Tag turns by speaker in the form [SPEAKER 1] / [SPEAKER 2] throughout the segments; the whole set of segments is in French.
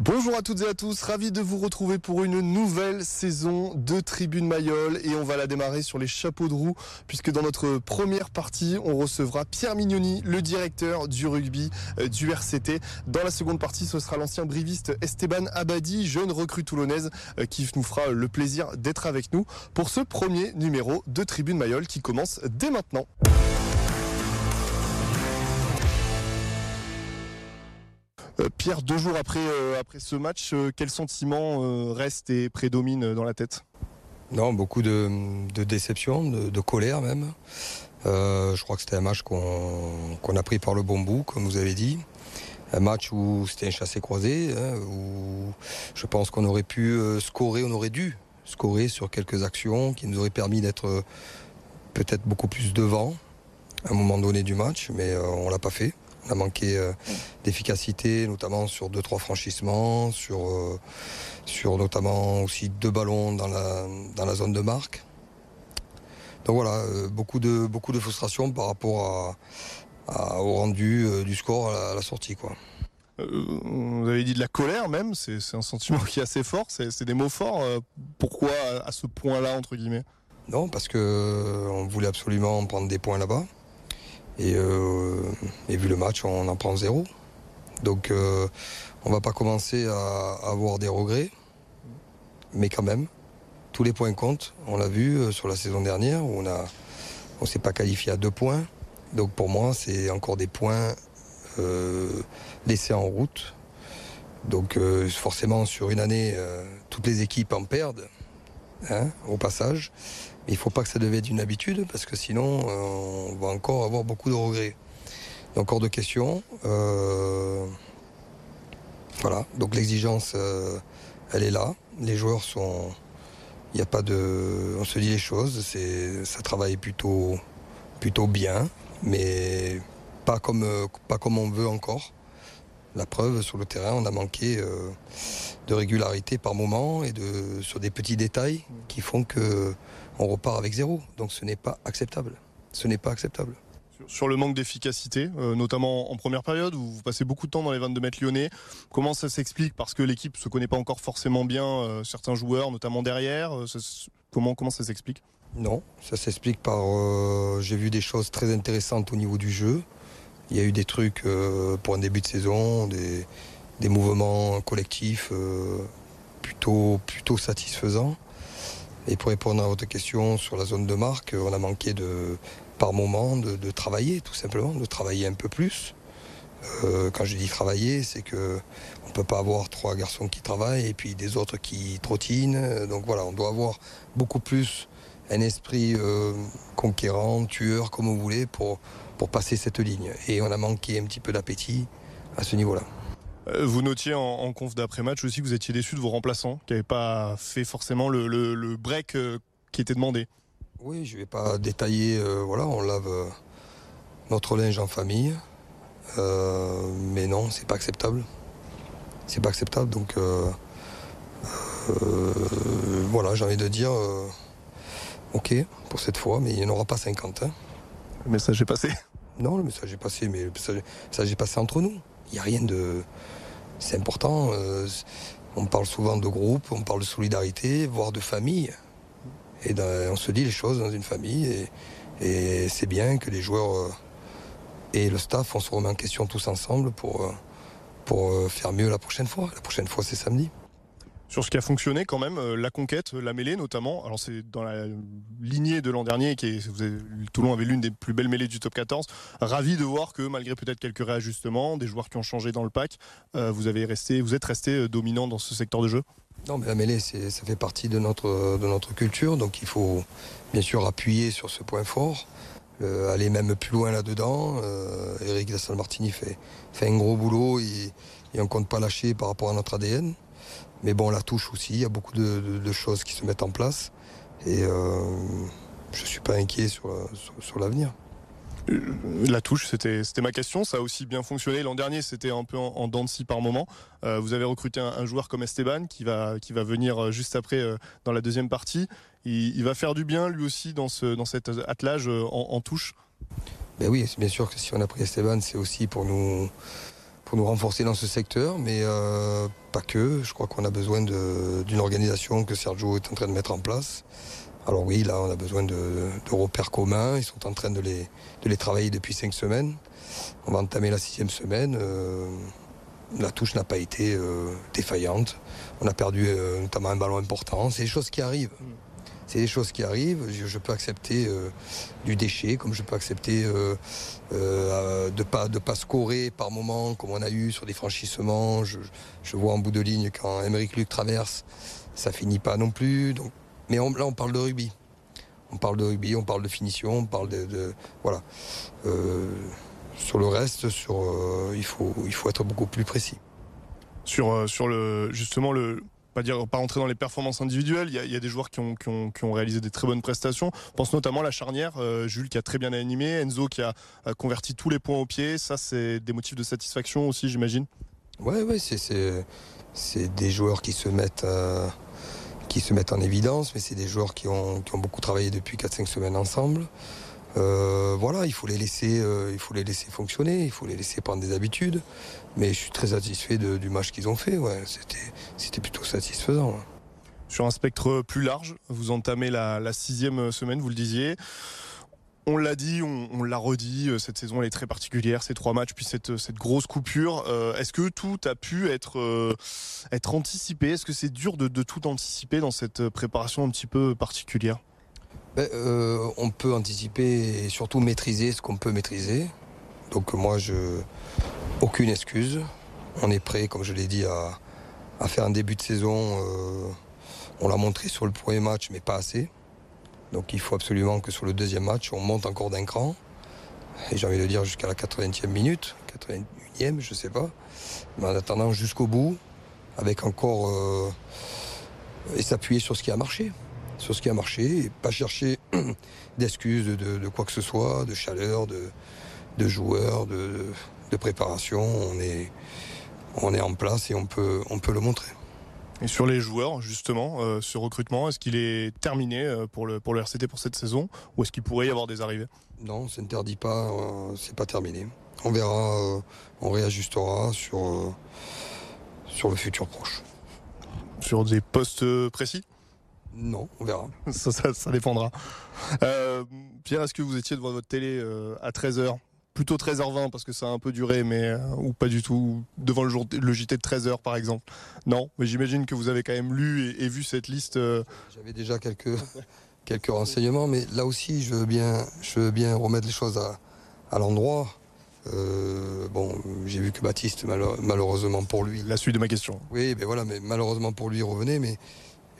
[SPEAKER 1] Bonjour à toutes et à tous, ravi de vous retrouver pour une nouvelle saison de Tribune Mayol et on va la démarrer sur les chapeaux de roue puisque dans notre première partie on recevra Pierre Mignoni, le directeur du rugby euh, du RCT. Dans la seconde partie ce sera l'ancien briviste Esteban Abadi, jeune recrue toulonnaise euh, qui nous fera le plaisir d'être avec nous pour ce premier numéro de Tribune Mayol qui commence dès maintenant. Pierre, deux jours après, euh, ce match, euh, quel sentiment reste et prédomine dans la tête?
[SPEAKER 2] Non, beaucoup de, déception, de, colère même. je crois que c'était un match qu'on a pris par le bon bout, comme vous avez dit. Un match où c'était un chassé-croisé, hein, où je pense qu'on aurait pu scorer, on aurait dû scorer sur quelques actions qui nous auraient permis d'être peut-être beaucoup plus devant à un moment donné du match, mais on ne l'a pas fait. On a manqué euh, d'efficacité, notamment sur deux trois franchissements, sur, euh, sur notamment aussi deux ballons dans la, dans la zone de marque. Donc voilà, euh, beaucoup de, beaucoup de frustration par rapport à, au rendu du score à la, sortie. Quoi.
[SPEAKER 1] vous avez dit de la colère même, c'est un sentiment qui est assez fort, c'est des mots forts. pourquoi à ce point-là, entre guillemets?
[SPEAKER 2] Non, parce qu'on voulait absolument prendre des points là-bas. Euh, et, vu le match, on en prend zéro. Donc euh, on va pas commencer à, avoir des regrets. Mais quand même, tous les points comptent. On l'a vu euh, sur la saison dernière où on on s'est pas qualifié à deux points. Donc pour moi, c'est encore des points laissés en route. Donc forcément, sur une année, toutes les équipes en perdent, hein, au passage il ne faut pas que ça devienne une habitude parce que sinon euh, on va encore avoir beaucoup de regrets. encore de questions. Euh, voilà, donc l'exigence, euh, elle est là. Les joueurs sont. Il n'y a pas de. On se dit les choses, ça travaille plutôt, plutôt bien, mais pas comme, pas comme on veut encore. La preuve, sur le terrain, on a manqué de régularité par moment et de, sur des petits détails qui font que on repart avec zéro. Donc ce n'est pas acceptable. Ce n'est pas acceptable.
[SPEAKER 1] Sur le manque d'efficacité, euh, notamment en première période, où vous passez beaucoup de temps dans les 22 mètres lyonnais. Comment ça s'explique Parce que l'équipe ne se connaît pas encore forcément bien euh, certains joueurs, notamment derrière. Euh, comment, comment ça s'explique?
[SPEAKER 2] Non, ça s'explique par. J'ai vu des choses très intéressantes au niveau du jeu. Il y a eu des trucs pour un début de saison, des, des mouvements collectifs plutôt, plutôt satisfaisants. Et pour répondre à votre question sur la zone de marque, on a manqué de, par moment de, travailler, tout simplement, de travailler un peu plus. Euh, quand je dis travailler, c'est que on peut pas avoir trois garçons qui travaillent et puis des autres qui trottinent. Donc voilà, on doit avoir beaucoup plus un esprit euh, conquérant, tueur, comme vous voulez, pour, pour passer cette ligne. Et on a manqué un petit peu d'appétit à ce niveau-là.
[SPEAKER 1] Euh, vous notiez en, conf d'après-match aussi que vous étiez déçu de vos remplaçants, qui n'avaient pas fait forcément le, break euh, qui était demandé.
[SPEAKER 2] Oui, je ne vais pas détailler. Euh, voilà, on lave notre linge en famille. mais non, c'est pas acceptable. C'est pas acceptable. Donc voilà, j'ai envie de dire ok pour cette fois, mais il n'y en aura pas 50. Hein.
[SPEAKER 1] Le message est passé.
[SPEAKER 2] Non, le message est passé, mais le message est passé entre nous. Il n'y a rien de c'est important. Euh, on parle souvent de groupe, on parle de solidarité, voire de famille. Et on se dit les choses dans une famille. Et, c'est bien que les joueurs euh, et le staff, on se remet en question tous ensemble pour, euh, pour faire mieux la prochaine fois. La prochaine fois, c'est samedi
[SPEAKER 1] sur ce qui a fonctionné quand même, euh, la conquête, la mêlée notamment. Alors c'est dans la lignée de l'an dernier, qui est, Toulon avait l'une des plus belles mêlées du top 14. Ravi de voir que malgré peut-être quelques réajustements, des joueurs qui ont changé dans le pack, euh, vous avez resté, vous êtes resté euh, dominant dans ce secteur de jeu?
[SPEAKER 2] Non, mais la mêlée, ça fait partie de notre, culture, donc il faut bien sûr appuyer sur ce point fort. aller même plus loin là-dedans. Eric Dassan Martini fait, fait un gros boulot et on ne compte pas lâcher par rapport à notre ADN. Mais bon, la touche aussi, il y a beaucoup de, choses qui se mettent en place. Et euh, je ne suis pas inquiet sur, sur, l'avenir.
[SPEAKER 1] Euh, la touche, c'était ma question. Ça a aussi bien fonctionné. L'an dernier, c'était un peu en, en dents par moment. Euh, vous avez recruté un, joueur comme Esteban qui va, qui va venir juste après dans la deuxième partie. Il, va faire du bien lui aussi dans, ce, dans cet attelage en, touche?
[SPEAKER 2] Ben Oui, bien sûr que si on a pris Esteban, c'est aussi pour nous pour nous renforcer dans ce secteur, mais pas que. Je crois qu'on a besoin d'une organisation que Sergio est en train de mettre en place. Alors oui, là, on a besoin de, repères communs. Ils sont en train de les, de les travailler depuis cinq semaines. On va entamer la sixième semaine. la touche n'a pas été défaillante. On a perdu notamment un ballon important. C'est des choses qui arrivent. C'est des choses qui arrivent. Je, peux accepter euh, du déchet, comme je peux accepter euh, euh, de pas de pas scorer par moment, comme on a eu sur des franchissements. Je, vois en bout de ligne quand Émeric Luc traverse, ça finit pas non plus. Donc, mais là, on parle de rugby. On parle de rugby, on parle de finition, on parle de, voilà. sur le reste, sur, il faut il faut être beaucoup plus précis.
[SPEAKER 1] Sur sur le justement le pas dire pas rentrer dans les performances individuelles. Il y a, des joueurs qui ont, qui, ont, réalisé des très bonnes prestations. Je pense notamment à la charnière, euh, Jules qui a très bien animé, Enzo qui a, converti tous les points au pied. Ça, c'est des motifs de satisfaction aussi, j'imagine.
[SPEAKER 2] Ouais, ouais, c'est des joueurs qui se mettent euh, qui se mettent en évidence, mais c'est des joueurs qui ont, qui ont beaucoup travaillé depuis 4-5 semaines ensemble. Euh, voilà, il faut les laisser, euh, il faut les laisser fonctionner, il faut les laisser prendre des habitudes. Mais je suis très satisfait du match qu'ils ont fait. C'était, plutôt satisfaisant.
[SPEAKER 1] Sur un spectre plus large, vous entamez la, sixième semaine, vous le disiez. On l'a dit, on, l'a redit, euh, cette saison elle est très particulière, ces trois matchs, puis cette, grosse coupure. Est-ce que tout a pu être, être anticipé? Est-ce que c'est dur de, tout anticiper dans cette préparation un petit peu particulière?
[SPEAKER 2] Ben, euh, on peut anticiper et surtout maîtriser ce qu'on peut maîtriser. Donc moi, je aucune excuse. On est prêt, comme je l'ai dit, à, faire un début de saison. Euh, on l'a montré sur le premier match, mais pas assez. Donc il faut absolument que sur le deuxième match, on monte encore d'un cran. Et j'ai envie de dire jusqu'à la 80e minute, 81e, je ne sais pas. Mais en attendant jusqu'au bout, avec encore... Euh, et s'appuyer sur ce qui a marché sur ce qui a marché et pas chercher d'excuses de, quoi que ce soit, de chaleur, de, joueurs, de, préparation. On est, on est en place et on peut, on peut le montrer.
[SPEAKER 1] Et sur les joueurs, justement, euh, ce recrutement, est-ce qu'il est terminé euh, pour le, pour le RCT pour cette saison ou est-ce qu'il pourrait y avoir des arrivées?
[SPEAKER 2] Non, ça n'interdit pas, euh, c'est pas terminé. On verra, on réajustera sur, sur le futur proche.
[SPEAKER 1] Sur des postes précis?
[SPEAKER 2] Non, on verra.
[SPEAKER 1] ça, dépendra. Euh, Pierre, est-ce que vous étiez devant votre télé euh, à 13h Plutôt 13h20 parce que ça a un peu duré, mais euh, ou pas du tout. Devant le, jour, le JT de 13h par exemple. Non, mais j'imagine que vous avez quand même lu et, vu cette liste.
[SPEAKER 2] J'avais déjà quelques, quelques renseignements, mais là aussi, je veux bien, je veux bien remettre les choses à, à l'endroit. bon, j'ai vu que Baptiste, malheureusement pour lui.
[SPEAKER 1] La suite de ma question.
[SPEAKER 2] Oui, ben voilà, mais malheureusement pour lui, revenait. Mais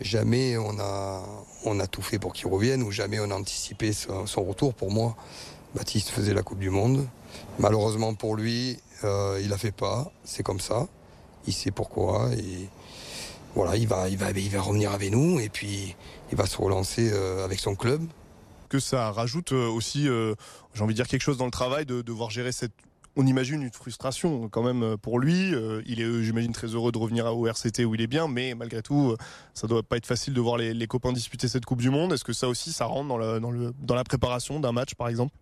[SPEAKER 2] jamais on a, on a tout fait pour qu'il revienne ou jamais on a anticipé son, retour. Pour moi, Baptiste faisait la Coupe du Monde. Malheureusement pour lui, euh, il a fait pas. C'est comme ça. Il sait pourquoi. Et voilà, il va, il va, il va revenir avec nous et puis il va se relancer euh, avec son club.
[SPEAKER 1] Que ça rajoute euh, aussi, j'ai envie de dire quelque chose dans le travail, de devoir gérer cette on imagine une frustration quand même pour lui. Euh, il est, euh, j'imagine, très heureux de revenir au RCT où il est bien, mais malgré tout, euh, ça doit pas être facile de voir les, copains disputer cette Coupe du Monde. Est-ce que ça aussi, ça rentre dans, la préparation d'un match, par exemple?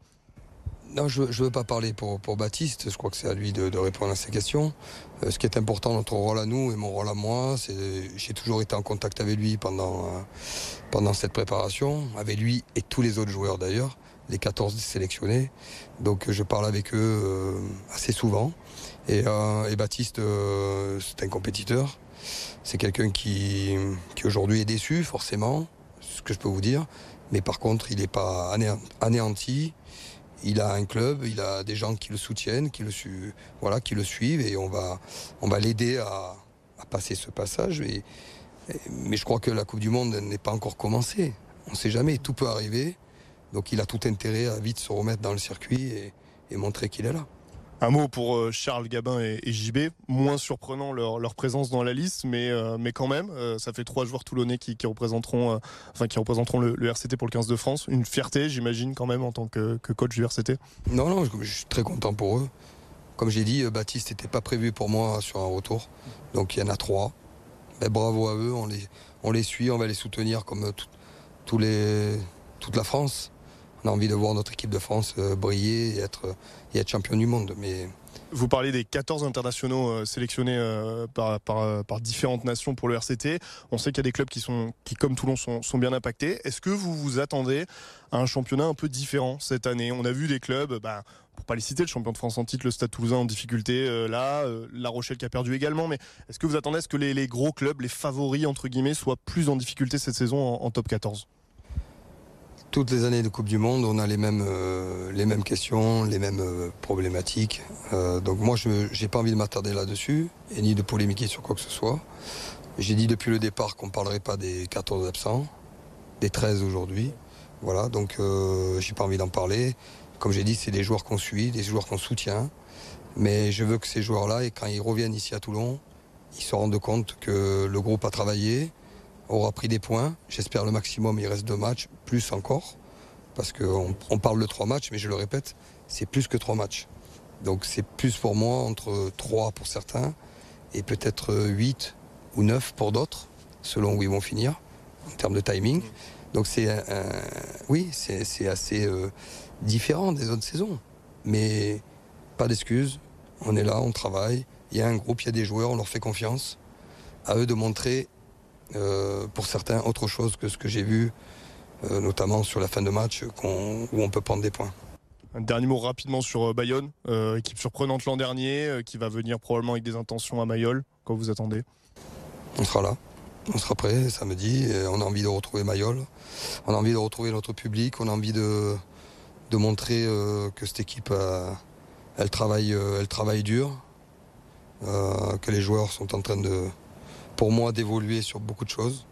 [SPEAKER 2] Non, je ne veux pas parler pour, Baptiste, je crois que c'est à lui de, répondre à ces questions. ce qui est important, notre rôle à nous et mon rôle à moi, c'est j'ai toujours été en contact avec lui pendant cette préparation, avec lui et tous les autres joueurs d'ailleurs les 14 sélectionnés. Donc je parle avec eux euh, assez souvent. Et, euh, Baptiste, euh, c'est un compétiteur. C'est quelqu'un qui, qui aujourd'hui est déçu, forcément, ce que je peux vous dire. Mais par contre, il n'est pas anéanti. Il a un club, il a des gens qui le soutiennent, qui le, voilà, qui le suivent, et on va, on va l'aider à, passer ce passage. mais je crois que la Coupe du Monde n'est pas encore commencée. On ne sait jamais, tout peut arriver. Donc il a tout intérêt à vite se remettre dans le circuit et, montrer qu'il est là.
[SPEAKER 1] Un mot pour euh, Charles Gabin et, JB, moins surprenant leur, présence dans la liste, mais, euh, mais quand même, euh, ça fait trois joueurs toulonnais qui, représenteront, enfin, qui représenteront le, RCT pour le 15 de France. Une fierté, j'imagine, quand même, en tant que, coach du RCT
[SPEAKER 2] Non, non, je, suis très content pour eux. Comme j'ai dit, Baptiste n'était pas prévu pour moi sur un retour, donc il y en a trois. Ben, bravo à eux, on les, on les suit, on va les soutenir comme les, toute la France on a envie de voir notre équipe de France euh, briller et être, et être champion du monde. Mais
[SPEAKER 1] Vous parlez des 14 internationaux euh, sélectionnés euh, par, par, différentes nations pour le RCT. On sait qu'il y a des clubs qui, sont, qui comme Toulon, sont, sont bien impactés. Est-ce que vous vous attendez à un championnat un peu différent cette année? On a vu des clubs, bah, pour pas les citer, le champion de France en titre, le Stade Toulousain en difficulté, euh, là, La Rochelle qui a perdu également. Mais est-ce que vous attendez à ce que les, gros clubs, les favoris entre guillemets, soient plus en difficulté cette saison en top 14
[SPEAKER 2] toutes les années de Coupe du Monde, on a les mêmes, euh, les mêmes questions, les mêmes euh, problématiques. Euh, donc moi, je n'ai pas envie de m'attarder là-dessus, et ni de polémiquer sur quoi que ce soit. J'ai dit depuis le départ qu'on ne parlerait pas des 14 absents, des 13 aujourd'hui. Voilà, donc j'ai pas envie d'en parler. Comme j'ai dit, c'est des joueurs qu'on suit, des joueurs qu'on soutient. Mais je veux que ces joueurs-là, et quand ils reviennent ici à Toulon, ils se rendent compte que le groupe a travaillé, aura pris des points. J'espère le maximum, il reste deux matchs, plus encore. Parce qu'on on parle de trois matchs, mais je le répète, c'est plus que trois matchs. Donc c'est plus pour moi entre trois pour certains et peut-être huit ou neuf pour d'autres, selon où ils vont finir en termes de timing. Donc c'est oui, c'est assez euh, différent des autres saisons. Mais pas d'excuses, on est là, on travaille, il y a un groupe, il y a des joueurs, on leur fait confiance. À eux de montrer euh, pour certains autre chose que ce que j'ai vu, euh, notamment sur la fin de match, où on peut prendre des points.
[SPEAKER 1] Un dernier mot rapidement sur euh, Bayonne, équipe surprenante l'an dernier, qui va venir probablement avec des intentions à Mayol. Quand vous attendez?
[SPEAKER 2] On sera là. On sera prêt samedi. on a envie de retrouver Mayol. On a envie de retrouver notre public. On a envie de, de montrer que cette équipe, elle, travaille, elle travaille dur. que les joueurs sont en train de, pour moi d'évoluer sur beaucoup de choses.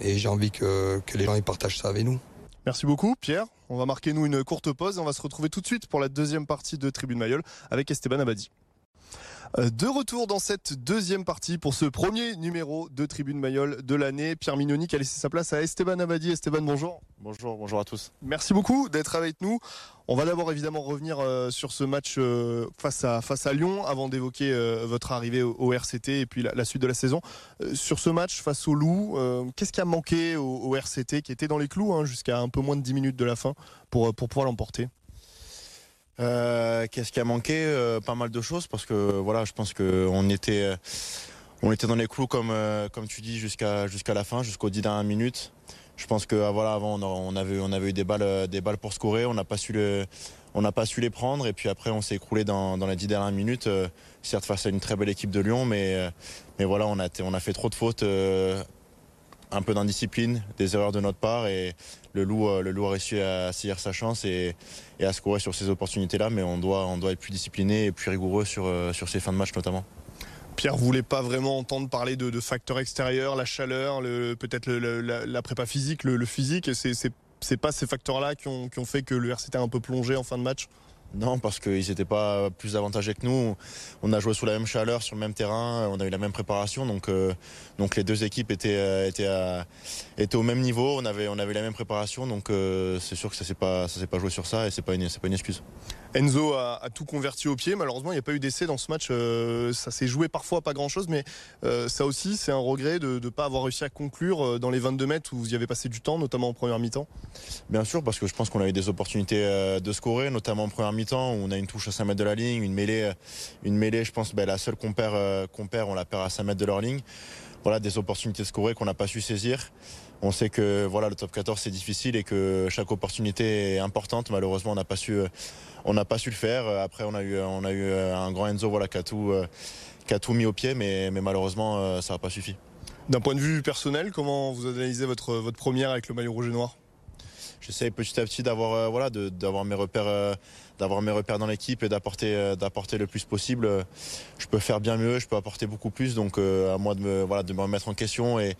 [SPEAKER 2] Et j'ai envie que, les gens y partagent ça avec nous.
[SPEAKER 1] Merci beaucoup Pierre. On va marquer nous une courte pause et on va se retrouver tout de suite pour la deuxième partie de Tribune Mayol avec Esteban Abadi. Euh, de retour dans cette deuxième partie pour ce premier numéro de Tribune Mayol de l'année. Pierre Mignoni qui a laissé sa place à Esteban Abadi. Esteban, bonjour.
[SPEAKER 3] Bonjour, bonjour à tous.
[SPEAKER 1] Merci beaucoup d'être avec nous. On va d'abord évidemment revenir euh, sur ce match euh, face, à, face à Lyon avant d'évoquer votre arrivée au, RCT et puis la, suite de la saison. sur ce match face au Loup, qu'est-ce qui a manqué au, RCT qui était dans les clous hein, jusqu'à un peu moins de 10 minutes de la fin pour, pour pouvoir l'emporter?
[SPEAKER 3] Euh, qu'est-ce qui a manqué euh, Pas mal de choses parce que voilà, je pense qu'on était, euh, on était dans les clous comme, comme tu dis jusqu'à la fin, jusqu'aux 10 dernières minutes. Je pense que voilà, avant on avait, on avait eu des balles, des balles pour scorer, on n'a pas su on n'a pas su les prendre et puis après on s'est écroulé dans, dans, les 10 dernières minutes. certes face à une très belle équipe de Lyon, mais, mais voilà, on a, on a fait trop de fautes un peu d'indiscipline, des erreurs de notre part et le loup, euh, le loup a réussi à saisir sa chance et, à scorer sur ces opportunités-là, mais on doit, être plus discipliné et plus rigoureux sur, euh, sur ces fins de match notamment.
[SPEAKER 1] Pierre voulait pas vraiment entendre parler de, facteurs extérieurs, la chaleur, peut-être la, prépa physique, le, physique. C'est pas ces facteurs-là qui ont, fait que le RCT a un peu plongé en fin de match?
[SPEAKER 3] Non, parce qu'ils n'étaient pas plus avantagés que nous. On a joué sous la même chaleur, sur le même terrain, on a eu la même préparation. Donc, euh, les deux équipes étaient, euh, étaient, au même niveau, on avait, la même préparation. Donc euh, c'est sûr que ça ne s'est pas, joué sur ça et ce n'est pas une excuse.
[SPEAKER 1] Enzo a, tout converti au pied. Malheureusement, il n'y a pas eu d'essai dans ce match. Euh, ça s'est joué parfois pas grand-chose, mais euh, ça aussi, c'est un regret de ne pas avoir réussi à conclure euh, dans les 22 mètres où vous y avez passé du temps, notamment en première mi-temps.
[SPEAKER 3] Bien sûr, parce que je pense qu'on a eu des opportunités de scorer, notamment en première mi-temps où on a une touche à 5 mètres de la ligne, une mêlée, une mêlée je pense, ben, la seule qu'on perd, perd, on la perd à 5 mètres de leur ligne. Voilà, des opportunités de scorer qu'on n'a pas su saisir. On sait que voilà, le top 14 c'est difficile et que chaque opportunité est importante. Malheureusement, on n'a pas su n'a pas su le faire. Après, on a eu, on a eu un grand Enzo voilà, qui, a tout, euh, mis au pied, mais, malheureusement, euh, ça n'a pas suffi.
[SPEAKER 1] D'un point de vue personnel, comment vous analysez votre première avec le maillot rouge et noir?
[SPEAKER 3] J'essaie petit à petit d'avoir euh, voilà, d'avoir mes repères d'avoir mes repères dans l'équipe et d'apporter euh, d'apporter le plus possible. Je peux faire bien mieux, je peux apporter beaucoup plus. Donc euh, à moi de me voilà de me remettre en question et,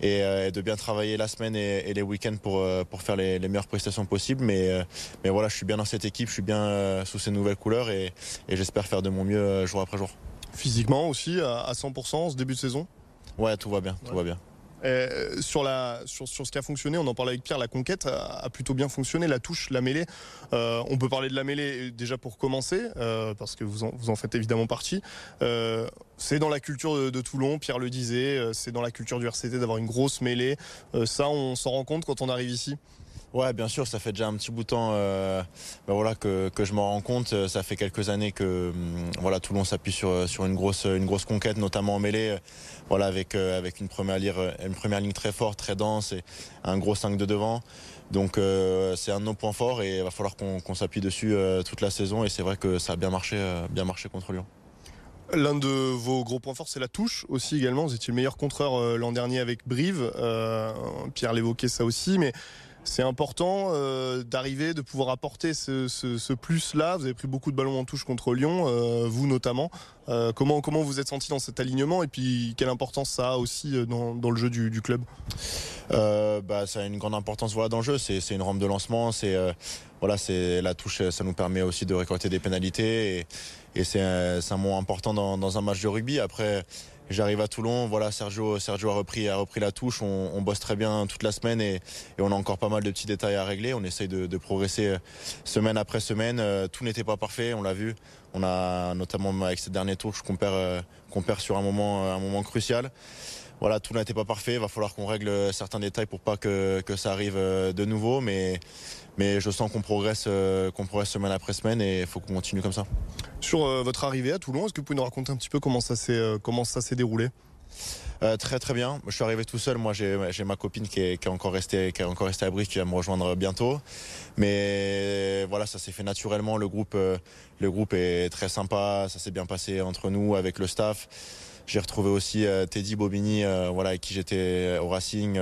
[SPEAKER 3] et, euh, de bien travailler la semaine et, les week-ends pour pour faire les, meilleures prestations possibles. Mais mais voilà, je suis bien dans cette équipe, je suis bien sous ces nouvelles couleurs et, j'espère faire de mon mieux jour après jour.
[SPEAKER 1] Physiquement aussi à 100% en ce début de saison?
[SPEAKER 3] Ouais, tout va bien, tout va bien.
[SPEAKER 1] Euh, sur, la, sur, sur, ce qui a fonctionné, on en parlait avec Pierre, la conquête a, plutôt bien fonctionné, la touche, la mêlée. Euh, on peut parler de la mêlée déjà pour commencer, euh, parce que vous en, vous en, faites évidemment partie. c'est dans la culture de, de, Toulon, Pierre le disait, c'est dans la culture du RCT d'avoir une grosse mêlée. ça, on s'en rend compte quand on arrive ici?
[SPEAKER 3] Ouais, bien sûr, ça fait déjà un petit bout de temps euh, ben voilà, que, je m'en rends compte. Ça fait quelques années que hum, voilà, Toulon s'appuie sur, sur une, grosse, une grosse conquête, notamment en mêlée, voilà, avec, euh, avec une, première ligne, très forte, très dense et un gros 5 de devant. Donc euh, c'est un de nos points forts et il va falloir qu'on s'appuie dessus toute la saison et c'est vrai que ça a bien marché, bien marché contre Lyon.
[SPEAKER 1] L'un de vos gros points forts, c'est la touche aussi également. Vous étiez le meilleur contreur l'an dernier avec Brive. Pierre l'évoquait ça aussi, mais c'est important euh, d'arriver, de pouvoir apporter ce, plus-là. Vous avez pris beaucoup de ballons en touche contre Lyon, euh, vous notamment. Euh, comment, vous êtes senti dans cet alignement et puis quelle importance ça a aussi dans, le jeu du, club?
[SPEAKER 3] Bah, Ça a une grande importance voilà, dans le jeu. C'est une rampe de lancement. C'est voilà, la touche, ça nous permet aussi de récolter des pénalités. Et, c'est un, mot important dans, dans, un match de rugby. Après, J'arrive à Toulon, voilà, Sergio, Sergio a repris, a repris la touche. On, bosse très bien toute la semaine et, on a encore pas mal de petits détails à régler. On essaye de, progresser euh, semaine après semaine. Euh, tout n'était pas parfait, on l'a vu. On a notamment avec ces derniers tours qu'on perd, euh, qu'on sur un moment, un moment crucial voilà, tout n'était pas parfait. Il va falloir qu'on règle certains détails pour pas que, que ça arrive de nouveau. Mais, mais je sens qu'on progresse, qu'on progresse semaine après semaine et il faut qu'on continue comme ça.
[SPEAKER 1] Sur euh, votre arrivée à Toulon, est-ce que vous pouvez nous raconter un petit peu comment ça s'est euh, comment ça s'est déroulé?
[SPEAKER 3] Euh, très très bien. Je suis arrivé tout seul. Moi, j'ai ma copine qui est, encore restée qui est encore restée à Brive, qui va me rejoindre bientôt. Mais voilà, ça s'est fait naturellement. Le groupe, le groupe est très sympa. Ça s'est bien passé entre nous, avec le staff. J'ai retrouvé aussi Teddy Bobigny, voilà, avec qui j'étais au Racing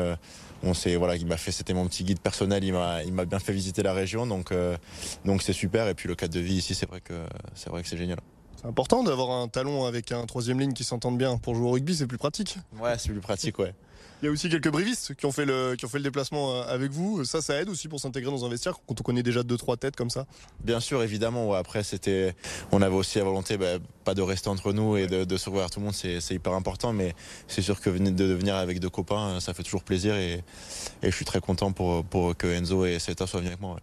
[SPEAKER 3] on sait voilà il m'a fait c'était mon petit guide personnel il m'a il m'a bien fait visiter la région donc euh, donc c'est super et puis le cadre de vie ici c'est vrai que c'est vrai que c'est génial
[SPEAKER 1] c'est important d'avoir un talon avec un troisième ligne qui s'entende bien pour jouer au rugby c'est plus pratique
[SPEAKER 3] ouais c'est plus pratique ouais
[SPEAKER 1] il y a aussi quelques brivistes qui ont fait le, qui ont fait le déplacement euh, avec vous. Ça, ça aide aussi pour s'intégrer dans un vestiaire quand on connaît déjà deux trois têtes comme ça.
[SPEAKER 3] Bien sûr, évidemment. Après, c'était, on avait aussi la volonté, bah, pas de rester entre nous et de, de se revoir tout le monde. C'est, hyper important, mais c'est sûr que de venir avec deux copains, ça fait toujours plaisir et, et je suis très content pour, pour que Enzo et Seta soient venus avec moi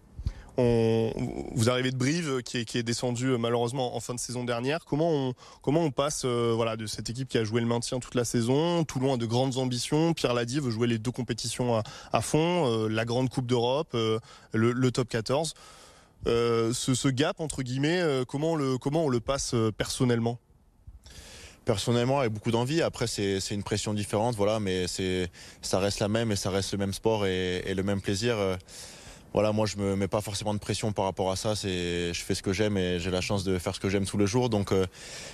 [SPEAKER 1] vous arrivez de Brive qui est, descendu euh, malheureusement en fin de saison dernière. Comment on, passe euh, de cette équipe qui a joué le maintien toute la saison Toulon a de grandes ambitions. Pierre l'a dit, veut jouer les deux compétitions à, fond, euh, la grande Coupe d'Europe, le, top 14. Ce, gap, entre guillemets, comment, on le, passe personnellement?
[SPEAKER 3] Personnellement avec beaucoup d'envie. Après, c'est une pression différente, voilà, mais ça reste la même et ça reste le même sport et le même plaisir voilà, moi je me mets pas forcément de pression par rapport à ça. C'est, je fais ce que j'aime et j'ai la chance de faire ce que j'aime tous les jours. Donc euh,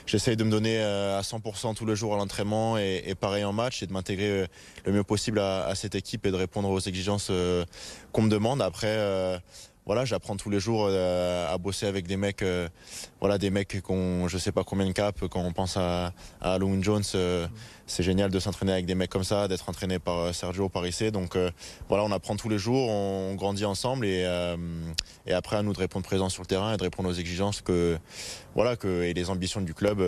[SPEAKER 3] j'essaye de me donner euh, à 100% tous les jours à l'entraînement et, pareil en match et de m'intégrer euh, le mieux possible à, cette équipe et de répondre aux exigences qu'on me demande. Après voilà, j'apprends tous les jours euh, à bosser avec des mecs, euh, voilà, des mecs qui ont je sais pas combien de caps. Quand on pense à, à Jones, euh, c'est génial de s'entraîner avec des mecs comme ça, d'être entraîné par Sergio Parissé. Donc voilà, on apprend tous les jours, on, grandit ensemble et, après à nous de répondre présent sur le terrain et de répondre aux exigences voilà, que, et les ambitions du club,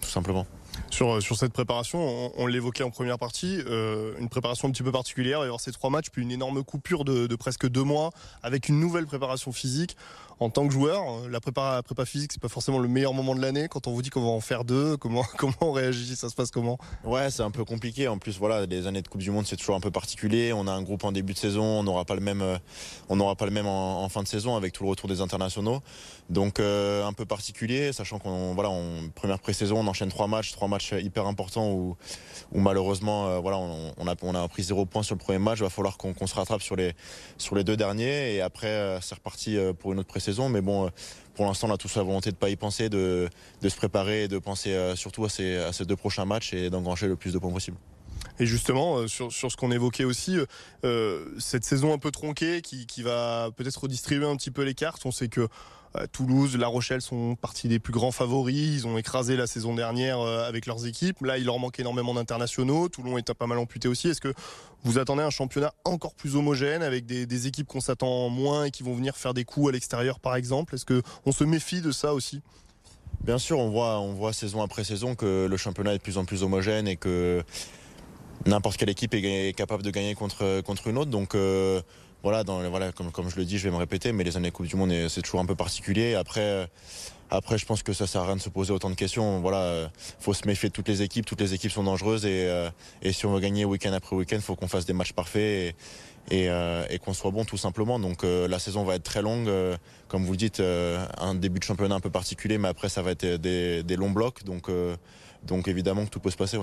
[SPEAKER 3] tout simplement.
[SPEAKER 1] Sur, sur cette préparation, on, l'évoquait en première partie, euh, une préparation un petit peu particulière. Il y avoir ces trois matchs, puis une énorme coupure de presque deux mois, avec une nouvelle préparation physique en tant que joueur, la prépa, prépa physique, c'est pas forcément le meilleur moment de l'année. Quand on vous dit qu'on va en faire deux, comment, comment on réagit? Ça se passe comment?
[SPEAKER 3] Ouais, c'est un peu compliqué. En plus, voilà, les années de Coupe du Monde, c'est toujours un peu particulier. On a un groupe en début de saison, on n'aura pas le même, euh, on n'aura pas le même en, fin de saison avec tout le retour des internationaux. Donc euh, un peu particulier, sachant qu'on voilà, première pré-saison, on enchaîne trois matchs, trois matchs hyper importants où, malheureusement, euh, voilà, on, a, on a pris zéro point sur le premier match. Il va falloir qu'on se rattrape sur les, sur les deux derniers et après, c'est reparti pour une autre pré Mais bon, euh, pour l'instant, on a tous la volonté de ne pas y penser, de, se préparer et de penser euh, surtout à ces, deux prochains matchs et d'engranger le plus de points possible.
[SPEAKER 1] Et justement, euh, sur, ce qu'on évoquait aussi, cette saison un peu tronquée qui, qui va peut-être redistribuer un petit peu les cartes. On sait que Toulouse, La Rochelle sont partis des plus grands favoris. Ils ont écrasé la saison dernière euh, avec leurs équipes. Là, il leur manque énormément d'internationaux. Toulon est pas mal amputé aussi. Est-ce que vous attendez un championnat encore plus homogène avec des, équipes qu'on s'attend moins et qui vont venir faire des coups à l'extérieur, par exemple? Est-ce qu'on se méfie de ça aussi?
[SPEAKER 3] Bien sûr, on voit, on voit saison après saison que le championnat est de plus en plus homogène et que n'importe quelle équipe est capable de gagner contre, contre une autre. Donc, euh, voilà, comme, je le dis, je vais me répéter, mais les années Coupe du Monde, c'est toujours un peu particulier. Après, après, je pense que ça sert à rien de se poser autant de questions. Voilà, faut se méfier de toutes les équipes. Toutes les équipes sont dangereuses et, si on veut gagner week-end après week-end, faut qu'on fasse des matchs parfaits et, qu'on soit bon tout simplement. Donc la saison va être très longue. comme vous le dites, un début de championnat un peu particulier, mais après ça va être des, longs blocs. Donc, donc évidemment que tout peut se passer.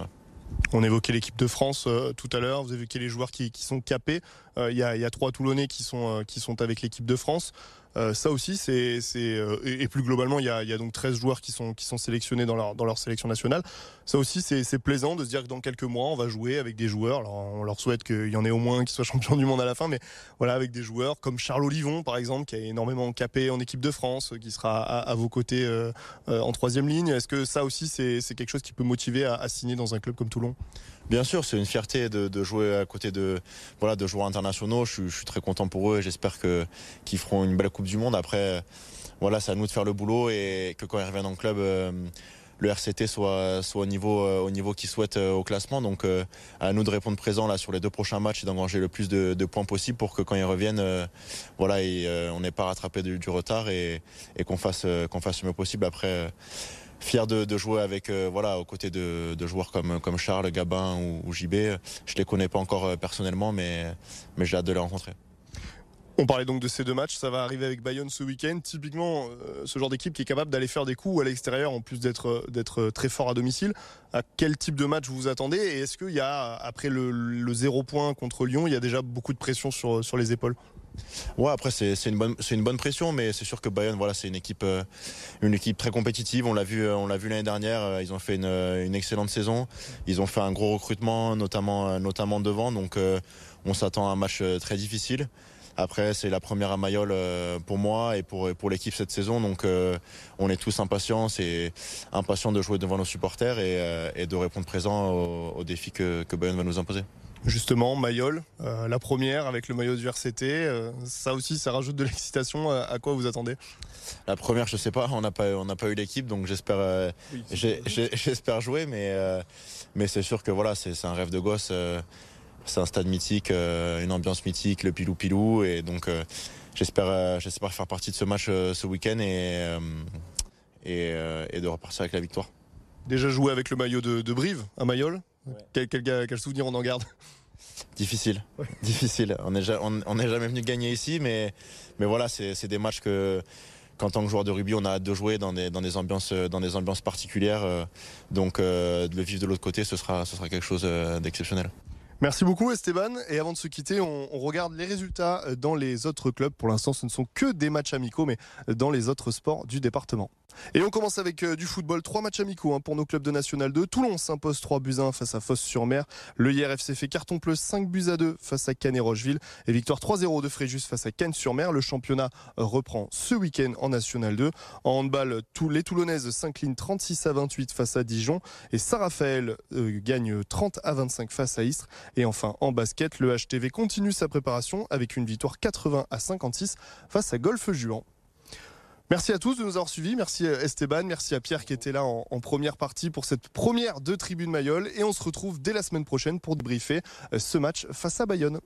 [SPEAKER 1] On évoquait l'équipe de France euh, tout à l'heure, vous évoquez les joueurs qui, sont capés. Euh, il y, a, trois Toulonnais qui sont, euh, qui sont avec l'équipe de France. Euh, ça aussi, c'est, euh, et, plus globalement, il y a, donc 13 joueurs qui sont, qui sont sélectionnés dans leur, dans leur sélection nationale. Ça aussi, c'est plaisant de se dire que dans quelques mois, on va jouer avec des joueurs. On leur souhaite qu'il y en ait au moins qui soient champions du monde à la fin, mais voilà, avec des joueurs comme Charles Olivon, par exemple, qui a énormément capé en équipe de France, qui sera à, vos côtés euh, en troisième ligne. Est-ce que ça aussi, c'est quelque chose qui peut motiver à, signer dans un club comme Toulon?
[SPEAKER 3] Bien sûr, c'est une fierté de, jouer à côté de, voilà, de joueurs internationaux. Je, suis très content pour eux et j'espère qu'ils feront une belle Coupe du Monde. Après, voilà, c'est à nous de faire le boulot et que quand ils reviennent en club, euh, le RCT soit, soit au niveau, euh, au niveau qu'ils souhaitent euh, au classement. Donc à nous de répondre présent là sur les deux prochains matchs et d'engranger le plus de, points possible pour que quand ils reviennent, voilà, on n'ait pas rattrapé du, retard et, qu'on fasse, fasse le mieux possible. Après, fier de, jouer avec voilà aux côtés de, joueurs comme comme Charles Gabin ou, JB. Je les connais pas encore personnellement, mais mais j'ai hâte de les rencontrer.
[SPEAKER 1] On parlait donc de ces deux matchs, ça va arriver avec Bayonne ce week-end. Typiquement, euh, ce genre d'équipe qui est capable d'aller faire des coups à l'extérieur en plus d'être euh, euh, très fort à domicile. À quel type de match vous vous attendez? Et est-ce qu'il y a, après le, zéro point contre Lyon, il y a déjà beaucoup de pression sur, les épaules?
[SPEAKER 3] Ouais, après c'est une bonne pression, mais c'est sûr que Bayonne, voilà, c'est une équipe très compétitive. On l'a vu l'année dernière. Ils ont fait une, excellente saison. Ils ont fait un gros recrutement, notamment devant. Donc on s'attend à un match très difficile. Après, c'est la première à Mayol euh, pour moi et pour, pour l'équipe cette saison. Donc, euh, on est tous impatients et impatients de jouer devant nos supporters et, euh, de répondre présent aux, défis que, que Bayonne va nous imposer.
[SPEAKER 1] Justement, Mayol, la première avec le maillot du RCT, ça aussi, ça rajoute de l'excitation. à quoi vous attendez?
[SPEAKER 3] La première, je sais pas, on n'a pas, on n'a pas eu l'équipe, donc j'espère, j'espère jouer, mais, mais c'est sûr que voilà, c'est un rêve de gosse c'est un stade mythique, euh, une ambiance mythique, le pilou-pilou. Et donc, euh, j'espère, euh, j'espère faire partie de ce match ce week-end et, et, de repartir avec la victoire.
[SPEAKER 1] Déjà joué avec le maillot de, Brive à Mayol quel, quel, souvenir on en garde?
[SPEAKER 3] Difficile, difficile. On n'est on, jamais venu gagner ici, mais, mais voilà, c'est des matchs que qu'en tant que joueur de rugby, on a hâte de jouer dans des, dans des, ambiances, dans des ambiances particulières. Donc, de le vivre de l'autre côté, ce sera, ce sera quelque chose d'exceptionnel.
[SPEAKER 1] Merci beaucoup Esteban. Et avant de se quitter, on, regarde les résultats dans les autres clubs. Pour l'instant, ce ne sont que des matchs amicaux, mais dans les autres sports du département. Et on commence avec euh, du football. Trois matchs amicaux hein, pour nos clubs de National 2. Toulon s'impose 3 buts à 1 face à Fosse-sur-Mer. Le IRFC fait carton bleu 5 buts à 2 face à Cannes et Rocheville. Et victoire 3-0 de Fréjus face à Cannes-sur-Mer. Le championnat reprend ce week-end en National 2. En handball, les Toulonnaises s'inclinent 36 à 28 face à Dijon. Et Saint-Raphaël euh, gagne 30 à 25 face à Istres. Et enfin, en basket, le HTV continue sa préparation avec une victoire 80 à 56 face à Golfe-Juan. Merci à tous de nous avoir suivis. Merci euh, Esteban, merci à Pierre qui était là en, première partie pour cette première de Tribune Mayol. Et on se retrouve dès la semaine prochaine pour débriefer euh, ce match face à Bayonne.